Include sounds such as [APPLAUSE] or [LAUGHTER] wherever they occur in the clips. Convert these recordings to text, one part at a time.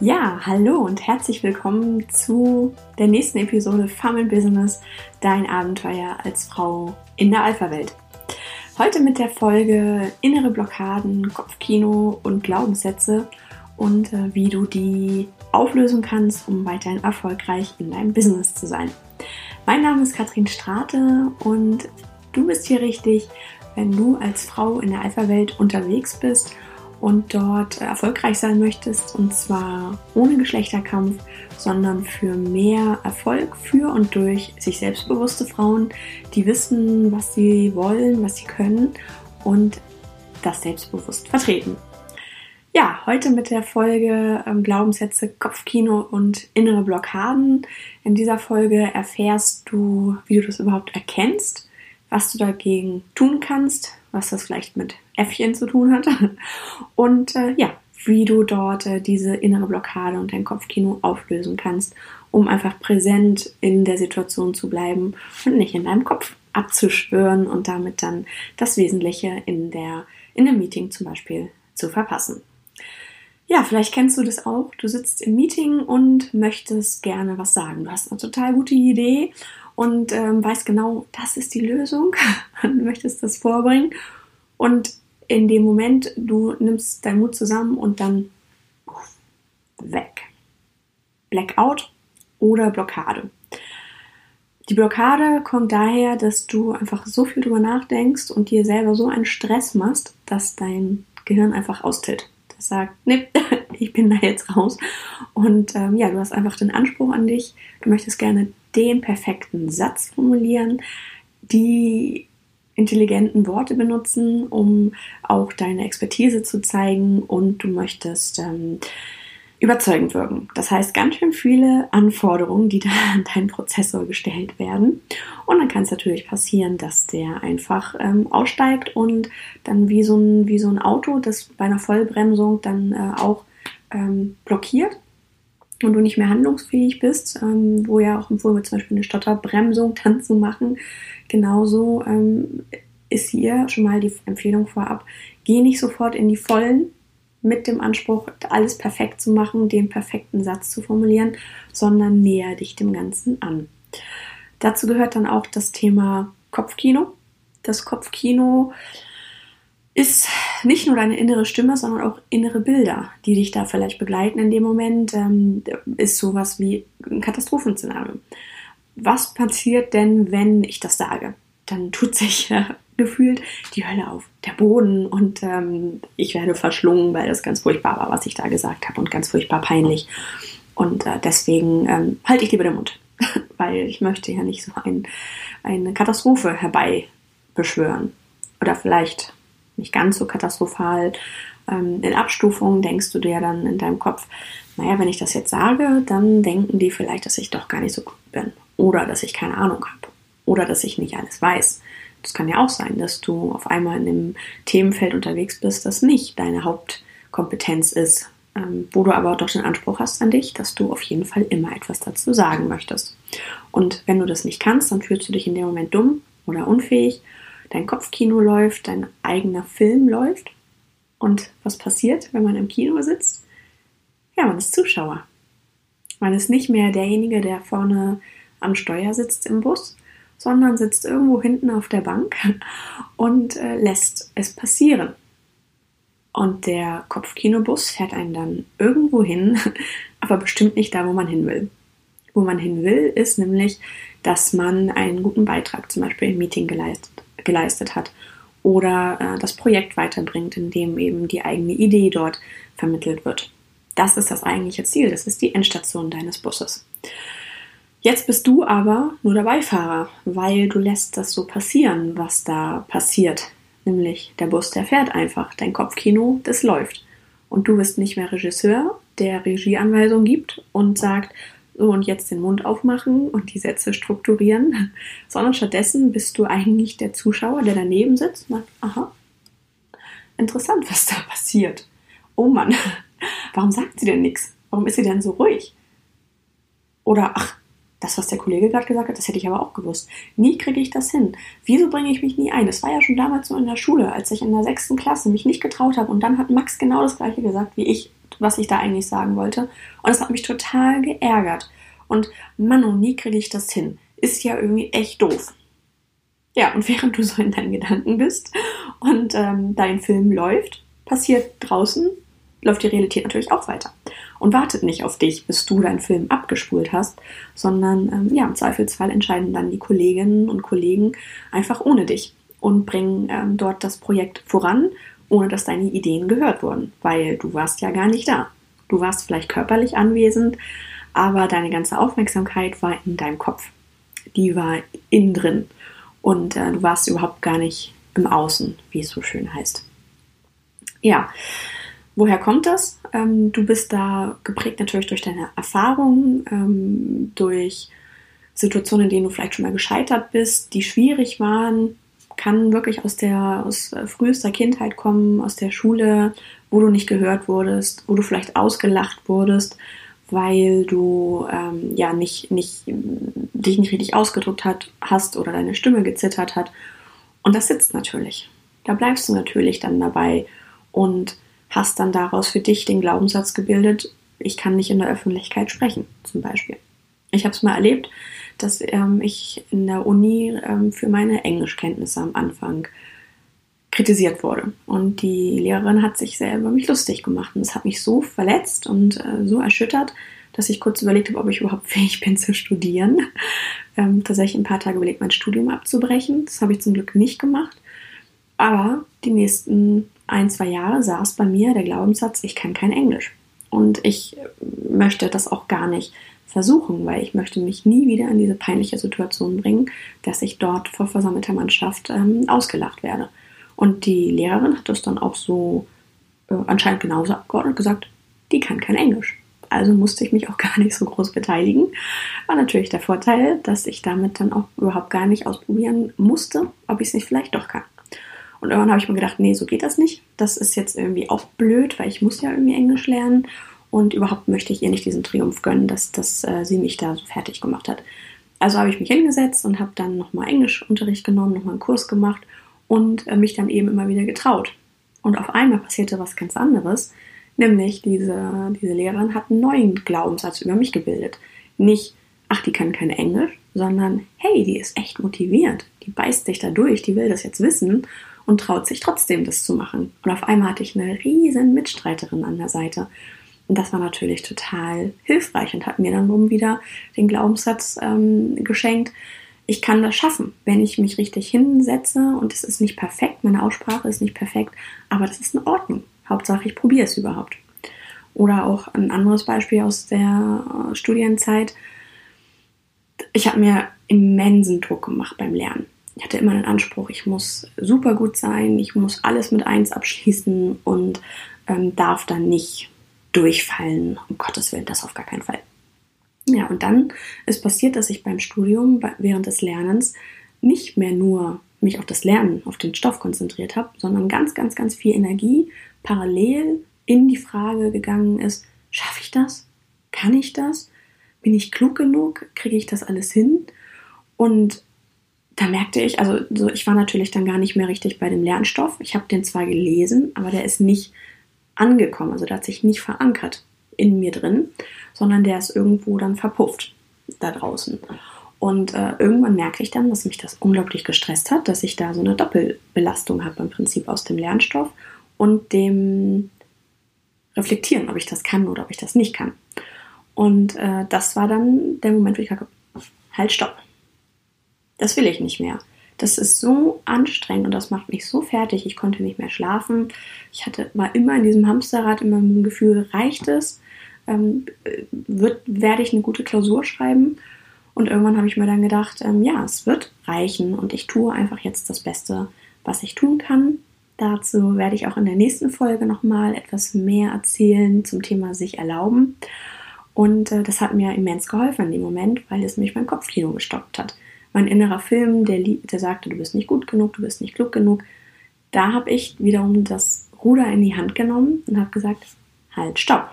Ja, hallo und herzlich willkommen zu der nächsten Episode Farm in Business, dein Abenteuer als Frau in der Alpha-Welt. Heute mit der Folge innere Blockaden, Kopfkino und Glaubenssätze und äh, wie du die auflösen kannst, um weiterhin erfolgreich in deinem Business zu sein. Mein Name ist Katrin Strate und du bist hier richtig, wenn du als Frau in der Alpha-Welt unterwegs bist und dort erfolgreich sein möchtest und zwar ohne Geschlechterkampf, sondern für mehr Erfolg für und durch sich selbstbewusste Frauen, die wissen, was sie wollen, was sie können und das selbstbewusst vertreten. Ja, heute mit der Folge ähm, Glaubenssätze, Kopfkino und innere Blockaden. In dieser Folge erfährst du, wie du das überhaupt erkennst, was du dagegen tun kannst, was das vielleicht mit Äffchen zu tun hat [LAUGHS] und äh, ja, wie du dort äh, diese innere Blockade und dein Kopfkino auflösen kannst, um einfach präsent in der Situation zu bleiben und nicht in deinem Kopf abzuschwören und damit dann das Wesentliche in der in dem Meeting zum Beispiel zu verpassen. Ja, vielleicht kennst du das auch. Du sitzt im Meeting und möchtest gerne was sagen. Du hast eine total gute Idee und ähm, weißt genau, das ist die Lösung [LAUGHS] und möchtest das vorbringen. Und in dem Moment, du nimmst deinen Mut zusammen und dann weg. Blackout oder Blockade. Die Blockade kommt daher, dass du einfach so viel drüber nachdenkst und dir selber so einen Stress machst, dass dein Gehirn einfach austilt. Das sagt, nee, [LAUGHS] ich bin da jetzt raus. Und ähm, ja, du hast einfach den Anspruch an dich. Du möchtest gerne den perfekten Satz formulieren, die intelligenten Worte benutzen, um auch deine Expertise zu zeigen und du möchtest ähm, überzeugend wirken. Das heißt, ganz schön viele Anforderungen, die da an deinen Prozessor gestellt werden. Und dann kann es natürlich passieren, dass der einfach ähm, aussteigt und dann wie so, ein, wie so ein Auto, das bei einer Vollbremsung dann äh, auch ähm, blockiert und du nicht mehr handlungsfähig bist, ähm, wo ja auch empfohlen wird, zum Beispiel eine Stotterbremsung dann zu machen, genauso ähm, ist hier schon mal die Empfehlung vorab, geh nicht sofort in die Vollen mit dem Anspruch, alles perfekt zu machen, den perfekten Satz zu formulieren, sondern näher dich dem Ganzen an. Dazu gehört dann auch das Thema Kopfkino. Das Kopfkino ist nicht nur deine innere Stimme, sondern auch innere Bilder, die dich da vielleicht begleiten in dem Moment, ähm, ist sowas wie ein Katastrophenszenario. Was passiert denn, wenn ich das sage? Dann tut sich äh, [LAUGHS] gefühlt die Hölle auf, der Boden und ähm, ich werde verschlungen, weil das ganz furchtbar war, was ich da gesagt habe und ganz furchtbar peinlich. Und äh, deswegen ähm, halte ich lieber den Mund, [LAUGHS] weil ich möchte ja nicht so ein, eine Katastrophe herbeibeschwören. Oder vielleicht nicht ganz so katastrophal. Ähm, in Abstufungen denkst du dir dann in deinem Kopf, naja, wenn ich das jetzt sage, dann denken die vielleicht, dass ich doch gar nicht so gut bin. Oder dass ich keine Ahnung habe. Oder dass ich nicht alles weiß. Das kann ja auch sein, dass du auf einmal in einem Themenfeld unterwegs bist, das nicht deine Hauptkompetenz ist, ähm, wo du aber doch den Anspruch hast an dich, dass du auf jeden Fall immer etwas dazu sagen möchtest. Und wenn du das nicht kannst, dann fühlst du dich in dem Moment dumm oder unfähig dein Kopfkino läuft, dein eigener Film läuft. Und was passiert, wenn man im Kino sitzt? Ja, man ist Zuschauer. Man ist nicht mehr derjenige, der vorne am Steuer sitzt im Bus, sondern sitzt irgendwo hinten auf der Bank [LAUGHS] und äh, lässt es passieren. Und der Kopfkinobus fährt einen dann irgendwo hin, [LAUGHS] aber bestimmt nicht da, wo man hin will. Wo man hin will, ist nämlich, dass man einen guten Beitrag zum Beispiel im Meeting geleistet geleistet hat oder äh, das Projekt weiterbringt, indem eben die eigene Idee dort vermittelt wird. Das ist das eigentliche Ziel, das ist die Endstation deines Busses. Jetzt bist du aber nur der Beifahrer, weil du lässt das so passieren, was da passiert. Nämlich der Bus, der fährt einfach, dein Kopfkino, das läuft. Und du bist nicht mehr Regisseur, der Regieanweisung gibt und sagt, so und jetzt den Mund aufmachen und die Sätze strukturieren, [LAUGHS] sondern stattdessen bist du eigentlich der Zuschauer, der daneben sitzt und sagt, aha, interessant, was da passiert. Oh Mann, [LAUGHS] warum sagt sie denn nichts? Warum ist sie denn so ruhig? Oder ach, das, was der Kollege gerade gesagt hat, das hätte ich aber auch gewusst. Nie kriege ich das hin. Wieso bringe ich mich nie ein? Das war ja schon damals so in der Schule, als ich in der sechsten Klasse mich nicht getraut habe. Und dann hat Max genau das gleiche gesagt wie ich. Was ich da eigentlich sagen wollte. Und es hat mich total geärgert. Und Mann, und nie kriege ich das hin. Ist ja irgendwie echt doof. Ja, und während du so in deinen Gedanken bist und ähm, dein Film läuft, passiert draußen, läuft die Realität natürlich auch weiter. Und wartet nicht auf dich, bis du deinen Film abgespult hast, sondern ähm, ja, im Zweifelsfall entscheiden dann die Kolleginnen und Kollegen einfach ohne dich und bringen ähm, dort das Projekt voran, ohne dass deine Ideen gehört wurden, weil du warst ja gar nicht da. Du warst vielleicht körperlich anwesend, aber deine ganze Aufmerksamkeit war in deinem Kopf. Die war innen drin. Und äh, du warst überhaupt gar nicht im Außen, wie es so schön heißt. Ja, woher kommt das? Ähm, du bist da geprägt natürlich durch deine Erfahrungen, ähm, durch Situationen, in denen du vielleicht schon mal gescheitert bist, die schwierig waren, kann wirklich aus der aus frühester Kindheit kommen, aus der Schule, wo du nicht gehört wurdest, wo du vielleicht ausgelacht wurdest, weil du ähm, ja nicht, nicht, dich nicht richtig ausgedrückt hat, hast oder deine Stimme gezittert hat. Und das sitzt natürlich. Da bleibst du natürlich dann dabei und hast dann daraus für dich den Glaubenssatz gebildet, ich kann nicht in der Öffentlichkeit sprechen, zum Beispiel. Ich habe es mal erlebt, dass ähm, ich in der Uni ähm, für meine Englischkenntnisse am Anfang kritisiert wurde. Und die Lehrerin hat sich sehr über mich lustig gemacht. Und das hat mich so verletzt und äh, so erschüttert, dass ich kurz überlegt habe, ob ich überhaupt [LAUGHS] fähig bin zu studieren. Ähm, tatsächlich ein paar Tage überlegt, mein Studium abzubrechen. Das habe ich zum Glück nicht gemacht. Aber die nächsten ein, zwei Jahre saß bei mir der Glaubenssatz, ich kann kein Englisch. Und ich möchte das auch gar nicht versuchen, weil ich möchte mich nie wieder in diese peinliche Situation bringen, dass ich dort vor versammelter Mannschaft ähm, ausgelacht werde. Und die Lehrerin hat das dann auch so äh, anscheinend genauso abgeordnet gesagt, die kann kein Englisch. Also musste ich mich auch [LAUGHS] gar nicht so groß beteiligen. War natürlich der Vorteil, dass ich damit dann auch überhaupt gar nicht ausprobieren musste, ob ich es nicht vielleicht doch kann. Und irgendwann habe ich mir gedacht, nee, so geht das nicht. Das ist jetzt irgendwie auch blöd, weil ich muss ja irgendwie Englisch lernen. Und überhaupt möchte ich ihr nicht diesen Triumph gönnen, dass, dass äh, sie mich da so fertig gemacht hat. Also habe ich mich hingesetzt und habe dann nochmal Englischunterricht genommen, nochmal einen Kurs gemacht und äh, mich dann eben immer wieder getraut. Und auf einmal passierte was ganz anderes, nämlich diese, diese Lehrerin hat einen neuen Glaubenssatz über mich gebildet. Nicht, ach, die kann kein Englisch, sondern, hey, die ist echt motiviert, die beißt sich da durch, die will das jetzt wissen und traut sich trotzdem, das zu machen. Und auf einmal hatte ich eine riesen Mitstreiterin an der Seite. Und das war natürlich total hilfreich und hat mir dann rum wieder den Glaubenssatz ähm, geschenkt, ich kann das schaffen, wenn ich mich richtig hinsetze und es ist nicht perfekt, meine Aussprache ist nicht perfekt, aber das ist in Ordnung. Hauptsache, ich probiere es überhaupt. Oder auch ein anderes Beispiel aus der äh, Studienzeit. Ich habe mir immensen Druck gemacht beim Lernen. Ich hatte immer den Anspruch, ich muss super gut sein, ich muss alles mit eins abschließen und ähm, darf dann nicht durchfallen. Um Gottes Willen, das auf gar keinen Fall. Ja, und dann ist passiert, dass ich beim Studium während des Lernens nicht mehr nur mich auf das Lernen, auf den Stoff konzentriert habe, sondern ganz, ganz, ganz viel Energie parallel in die Frage gegangen ist, schaffe ich das? Kann ich das? Bin ich klug genug? Kriege ich das alles hin? Und da merkte ich, also so, ich war natürlich dann gar nicht mehr richtig bei dem Lernstoff. Ich habe den zwar gelesen, aber der ist nicht angekommen, also der hat sich nicht verankert in mir drin, sondern der ist irgendwo dann verpufft da draußen. Und äh, irgendwann merke ich dann, dass mich das unglaublich gestresst hat, dass ich da so eine Doppelbelastung habe im Prinzip aus dem Lernstoff und dem Reflektieren, ob ich das kann oder ob ich das nicht kann. Und äh, das war dann der Moment, wo ich gesagt habe, halt, stopp. Das will ich nicht mehr. Das ist so anstrengend und das macht mich so fertig. Ich konnte nicht mehr schlafen. Ich hatte mal immer in diesem Hamsterrad immer ein Gefühl, reicht es? ähm, wird, werde ich eine gute Klausur schreiben. Und irgendwann habe ich mir dann gedacht, ähm, ja, es wird reichen und ich tue einfach jetzt das Beste, was ich tun kann. Dazu werde ich auch in der nächsten Folge nochmal etwas mehr erzählen zum Thema sich erlauben. Und äh, das hat mir immens geholfen in dem Moment, weil es mich mein Kopfkino gestoppt hat. Mein innerer Film, der, der sagte, du bist nicht gut genug, du bist nicht klug genug. Da habe ich wiederum das Ruder in die Hand genommen und habe gesagt, halt, stopp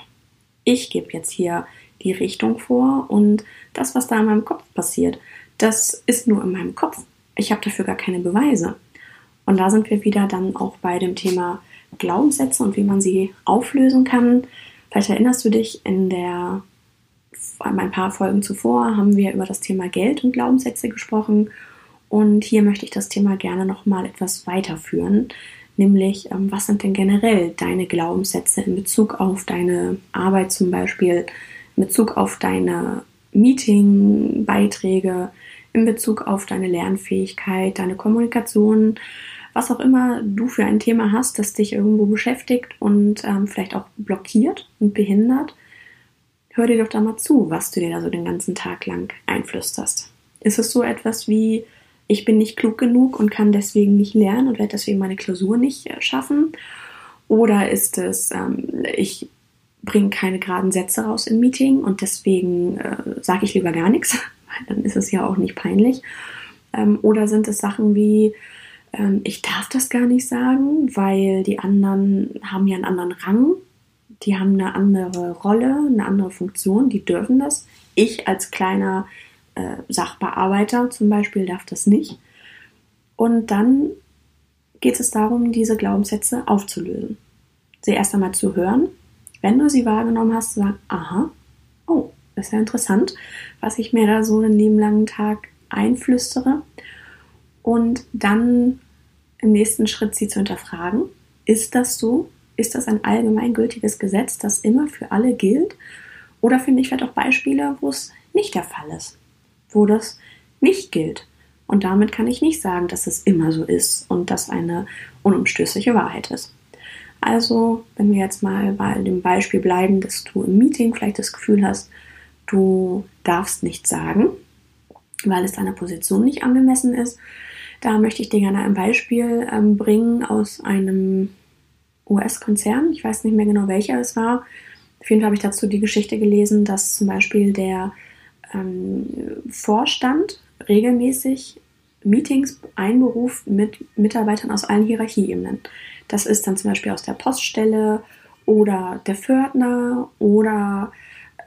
ich gebe jetzt hier die Richtung vor und das, was da in meinem Kopf passiert, das ist nur in meinem Kopf. Ich habe dafür gar keine Beweise. Und da sind wir wieder dann auch bei dem Thema Glaubenssätze und wie man sie auflösen kann. Vielleicht erinnerst du dich, in der ein paar Folgen zuvor haben wir über das Thema Geld und Glaubenssätze gesprochen. Und hier möchte ich das Thema gerne nochmal etwas weiterführen. Nämlich, ähm, was sind denn generell deine Glaubenssätze in Bezug auf deine Arbeit zum Beispiel, in Bezug auf deine Meetingbeiträge, in Bezug auf deine Lernfähigkeit, deine Kommunikation, was auch immer du für ein Thema hast, das dich irgendwo beschäftigt und ähm, vielleicht auch blockiert und behindert, hör dir doch da mal zu, was du dir da so den ganzen Tag lang einflüsterst. Ist es so etwas wie, ich bin nicht klug genug und kann deswegen nicht lernen und werde deswegen meine Klausur nicht äh, schaffen? Oder ist es, ähm, ich bringe keine geraden Sätze raus im Meeting und deswegen äh, sage ich lieber gar nichts, [LAUGHS] dann ist es ja auch nicht peinlich. Ähm, oder sind es Sachen wie, ähm, ich darf das gar nicht sagen, weil die anderen haben ja einen anderen Rang, die haben eine andere Rolle, eine andere Funktion, die dürfen das. Ich als kleiner äh, Sachbearbeiter zum Beispiel darf das nicht. Und dann geht es darum, diese Glaubenssätze aufzulösen. Sie erst einmal zu hören. Wenn du sie wahrgenommen hast, zu sagen, aha, oh, das ist ja interessant, was ich mir da so einen lieben langen Tag einflüstere. Und dann im nächsten Schritt sie zu hinterfragen. Ist das so? Ist das ein allgemeingültiges Gesetz, das immer für alle gilt? Oder finde ich vielleicht auch Beispiele, wo es nicht der Fall ist, wo das nicht gilt. Und damit kann ich nicht sagen, dass es immer so ist und dass eine unumstößliche Wahrheit ist. Also, wenn wir jetzt mal bei dem Beispiel bleiben, dass du im Meeting vielleicht das Gefühl hast, du darfst nichts sagen, weil es deiner Position nicht angemessen ist, da möchte ich dir gerne ein Beispiel ähm, bringen aus einem US-Konzern. Ich weiß nicht mehr genau, welcher es war. Auf jeden Fall habe ich dazu die Geschichte gelesen, dass zum Beispiel der ähm, Vorstand regelmäßig Meetings einberuft mit Mitarbeitern aus allen Hierarchieebenen. Das ist dann zum Beispiel aus der Poststelle oder der Fördner oder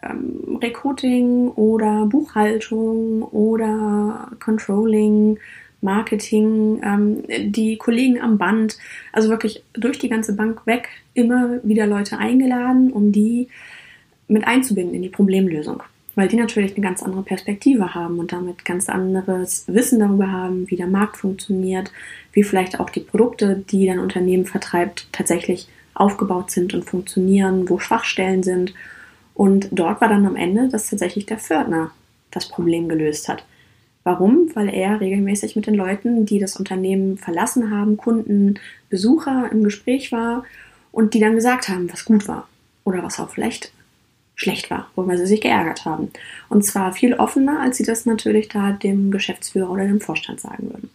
ähm, Recruiting oder Buchhaltung oder Controlling, Marketing, ähm, die Kollegen am Band, also wirklich durch die ganze Bank weg immer wieder Leute eingeladen, um die mit einzubinden in die Problemlösung. Weil die natürlich eine ganz andere Perspektive haben und damit ganz anderes Wissen darüber haben, wie der Markt funktioniert, wie vielleicht auch die Produkte, die dein Unternehmen vertreibt, tatsächlich aufgebaut sind und funktionieren, wo Schwachstellen sind. Und dort war dann am Ende, dass tatsächlich der Fördner das Problem gelöst hat. Warum? Weil er regelmäßig mit den Leuten, die das Unternehmen verlassen haben, Kunden, Besucher im Gespräch war und die dann gesagt haben, was gut war oder was auch vielleicht schlecht war, worüber sie sich geärgert haben. Und zwar viel offener, als sie das natürlich da dem Geschäftsführer oder dem Vorstand sagen würden.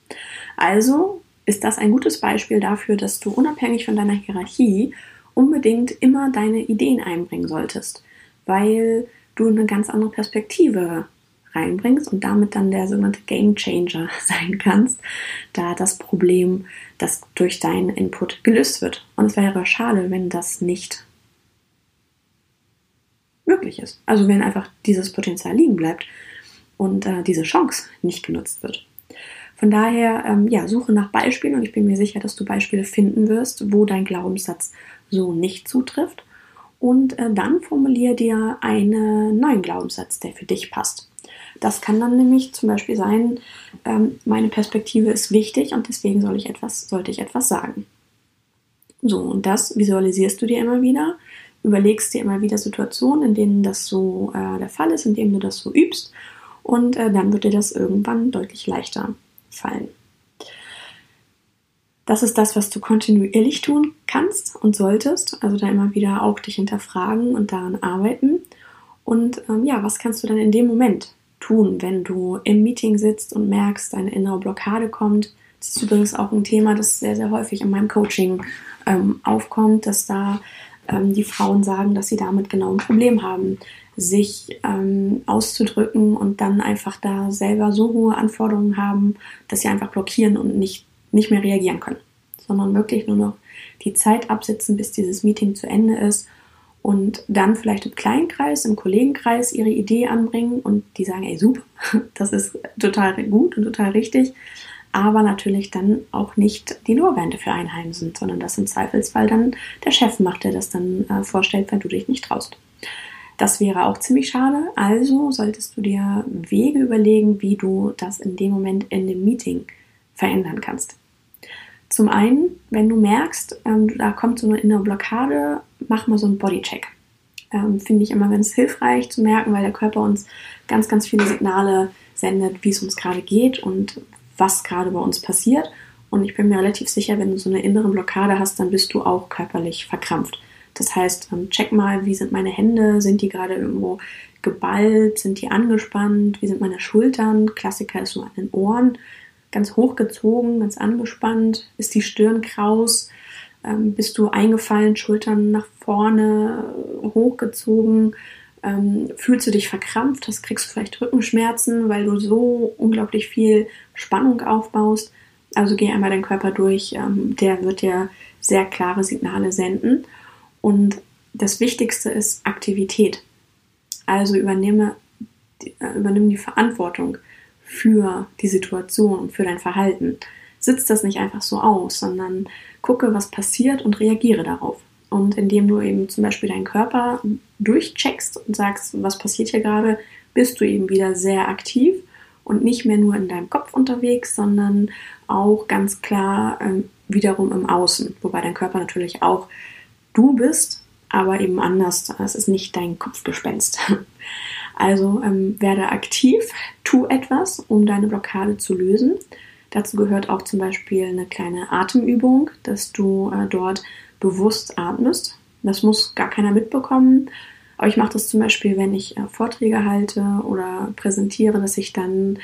Also ist das ein gutes Beispiel dafür, dass du unabhängig von deiner Hierarchie unbedingt immer deine Ideen einbringen solltest, weil du eine ganz andere Perspektive reinbringst und damit dann der sogenannte Game Changer [LAUGHS] sein kannst, da das Problem, das durch deinen Input gelöst wird. Und es wäre schade, wenn das nicht möglich ist. Also wenn einfach dieses Potenzial liegen bleibt und äh, diese Chance nicht genutzt wird. Von daher, ähm, ja, suche nach Beispielen und ich bin mir sicher, dass du Beispiele finden wirst, wo dein Glaubenssatz so nicht zutrifft. Und äh, dann formuliere dir einen neuen Glaubenssatz, der für dich passt. Das kann dann nämlich zum Beispiel sein, ähm, meine Perspektive ist wichtig und deswegen soll ich etwas, sollte ich etwas sagen. So, und das visualisierst du dir immer wieder, überlegst dir immer wieder Situationen, in denen das so äh, der Fall ist, in denen du das so übst und äh, dann wird dir das irgendwann deutlich leichter fallen. Das ist das, was du kontinuierlich tun kannst und solltest. Also da immer wieder auch dich hinterfragen und daran arbeiten. Und ähm, ja, was kannst du dann in dem Moment tun, wenn du im Meeting sitzt und merkst, deine innere Blockade kommt. Das ist übrigens auch ein Thema, das sehr, sehr häufig in meinem Coaching ähm, aufkommt, dass da ähm, die Frauen sagen, dass sie damit genau ein Problem haben, sich ähm, auszudrücken und dann einfach da selber so hohe Anforderungen haben, dass sie einfach blockieren und nicht, nicht mehr reagieren können, sondern wirklich nur noch die Zeit absitzen, bis dieses Meeting zu Ende ist und dann vielleicht im kleinen Kreis, im Kollegenkreis ihre Idee anbringen und die sagen, ey, super, [LAUGHS] das ist total gut und total richtig. aber natürlich dann auch nicht die Lorbeeren für einheimsen, sondern das im Zweifelsfall dann der Chef macht, der das dann äh, vorstellt, wenn du dich nicht traust. Das wäre auch ziemlich schade. Also solltest du dir Wege überlegen, wie du das in dem Moment in dem Meeting verändern kannst. Zum einen, wenn du merkst, ähm, da kommt so eine innere Blockade, mach mal so einen Bodycheck. Ähm, Finde ich immer ganz hilfreich zu merken, weil der Körper uns ganz, ganz viele Signale sendet, wie es uns gerade geht und was gerade bei uns passiert. Und ich bin mir relativ sicher, wenn du so eine innere Blockade hast, dann bist du auch körperlich verkrampft. Das heißt, ähm, check mal, wie sind meine Hände? Sind die gerade irgendwo geballt? Sind die angespannt? Wie sind meine Schultern? Klassiker ist so an den Ohren. Ganz hochgezogen, ganz angespannt. Ist die Stirn kraus? Ähm, bist du eingefallen, Schultern nach vorne, hochgezogen? Ähm, fühlst du dich verkrampft? Hast, kriegst du vielleicht Rückenschmerzen, weil du so unglaublich viel Spannung aufbaust? Also geh einmal deinen Körper durch. der wird dir sehr klare Signale senden. Und das Wichtigste ist Aktivität. Also übernehme, äh, übernimm die Verantwortung für die Situation und für dein Verhalten. Sitz das nicht einfach so aus, sondern gucke, was passiert und reagiere darauf. Und indem du eben zum Beispiel deinen Körper durchcheckst und sagst, was passiert hier gerade, bist du eben wieder sehr aktiv und nicht mehr nur in deinem Kopf unterwegs, sondern auch ganz klar ähm, wiederum im Außen. Wobei dein Körper natürlich auch du bist, aber eben anders. Es ist nicht dein Kopfgespenst. [LAUGHS] Also ähm, werde aktiv, tu etwas, um deine Blockade zu lösen. Dazu gehört auch zum Beispiel eine kleine Atemübung, dass du äh, dort bewusst atmest. Das muss gar keiner mitbekommen. Aber ich mache das zum Beispiel, wenn ich äh, Vorträge halte oder präsentiere, dass ich dann,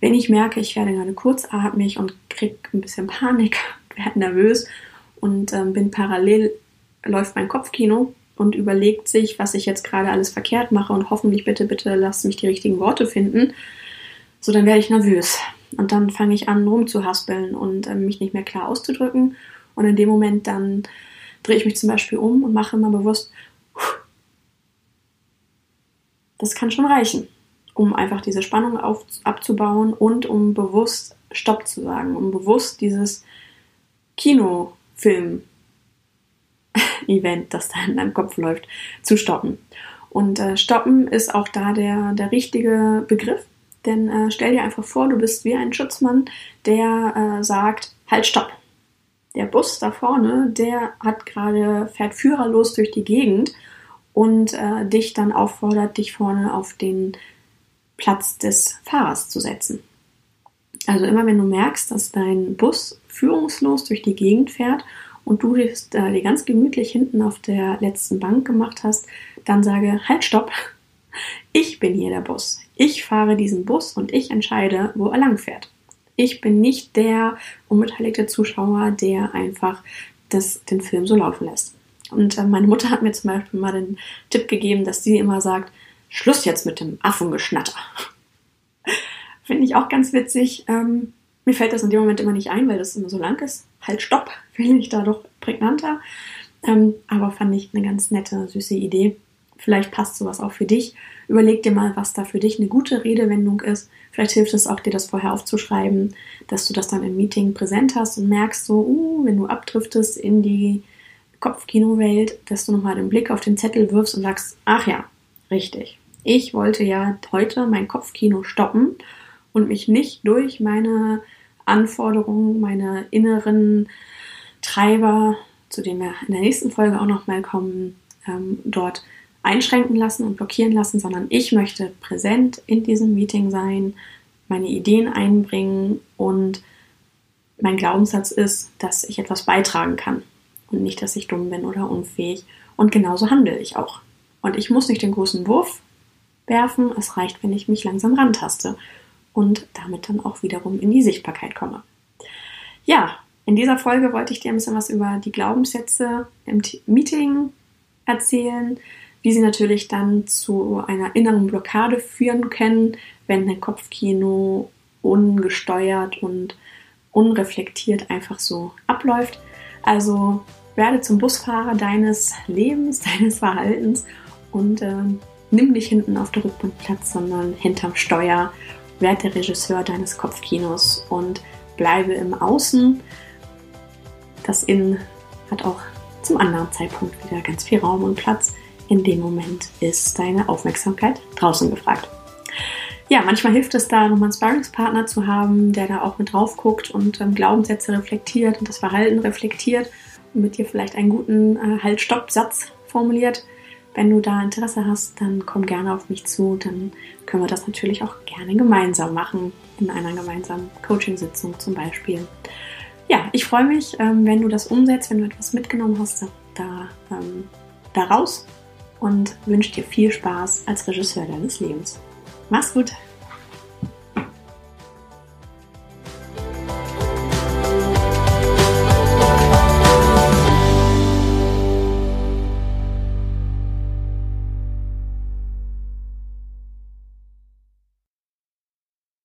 wenn ich merke, ich werde gerade kurzatmig und kriege ein bisschen Panik, [LAUGHS] werde nervös und äh, bin parallel läuft mein Kopfkino und überlegt sich, was ich jetzt gerade alles verkehrt mache und hoffentlich bitte, bitte lass mich die richtigen Worte finden. So, dann werde ich nervös. Und dann fange ich an, rumzuhaspeln und äh, mich nicht mehr klar auszudrücken. Und in dem Moment dann drehe ich mich zum Beispiel um und mache immer bewusst, das kann schon reichen, um einfach diese Spannung auf, abzubauen und um bewusst Stopp zu sagen, um bewusst dieses Kinofilm [LAUGHS] Event, das da in deinem Kopf läuft, zu stoppen. Und äh, stoppen ist auch da der, der richtige Begriff, denn äh, stell dir einfach vor, du bist wie ein Schutzmann, der äh, sagt, halt, stopp. Der Bus da vorne, der hat gerade, fährt führerlos durch die Gegend und äh, dich dann auffordert, dich vorne auf den Platz des Fahrers zu setzen. Also immer wenn du merkst, dass dein Bus führungslos durch die Gegend fährt und du es äh, ganz gemütlich hinten auf der letzten Bank gemacht hast, dann sage, halt, stopp, ich bin hier der Bus. Ich fahre diesen Bus und ich entscheide, wo er lang fährt. Ich bin nicht der unbeteiligte Zuschauer, der einfach das, den Film so laufen lässt. Und äh, meine Mutter hat mir zum Beispiel mal den Tipp gegeben, dass sie immer sagt, Schluss jetzt mit dem Affengeschnatter. [LAUGHS] Finde ich auch ganz witzig. Ähm, mir fällt das in dem Moment immer nicht ein, weil das immer so lang ist. Halt, stopp, [LAUGHS] finde ich da doch prägnanter. Ähm, aber fand ich eine ganz nette, süße Idee. Vielleicht passt sowas auch für dich. Überleg dir mal, was da für dich eine gute Redewendung ist. Vielleicht hilft es auch, dir das vorher aufzuschreiben, dass du das dann im Meeting präsent hast und merkst so, uh, wenn du abdriftest in die Kopfkinowelt, dass du nochmal den Blick auf den Zettel wirfst und sagst, ach ja, richtig. Ich wollte ja heute mein Kopfkino stoppen und mich nicht durch meine Anforderungen, meine inneren Treiber, zu denen wir in der nächsten Folge auch nochmal kommen, ähm, dort einschränken lassen und blockieren lassen, sondern ich möchte präsent in diesem Meeting sein, meine Ideen einbringen und mein Glaubenssatz ist, dass ich etwas beitragen kann und nicht, dass ich dumm bin oder unfähig. Und genauso handle ich auch. Und ich muss nicht den großen Wurf werfen, es reicht, wenn ich mich langsam rantaste und damit dann auch wiederum in die Sichtbarkeit komme. Ja, in dieser Folge wollte ich dir ein bisschen was über die Glaubenssätze im Meeting erzählen, wie sie natürlich dann zu einer inneren Blockade führen können, wenn dein Kopfkino ungesteuert und unreflektiert einfach so abläuft. Also werde zum Busfahrer deines Lebens, [LAUGHS] deines Verhaltens und äh, nimm nicht hinten auf der Rückbank Platz, sondern hinterm Steuer werd der Regisseur deines Kopfkinos und bleibe im Außen. Das Innen hat auch zum anderen Zeitpunkt wieder ganz viel Raum und Platz. In dem Moment ist deine Aufmerksamkeit draußen gefragt. Ja, manchmal hilft es da, nochmal einen Sparringspartner zu haben, der da auch mit drauf guckt und ähm, Glaubenssätze reflektiert und das Verhalten reflektiert und mit dir vielleicht einen guten äh, Halt-Stopp-Satz formuliert. Wenn du da Interesse hast, dann komm gerne auf mich zu. Dann können wir das natürlich auch gerne gemeinsam machen, in einer gemeinsamen Coaching-Sitzung zum Beispiel. Ja, ich freue mich, ähm, wenn du das umsetzt, wenn du etwas mitgenommen hast, da, ähm, daraus und wünsche dir viel Spaß als Regisseur deines Lebens. Mach's gut!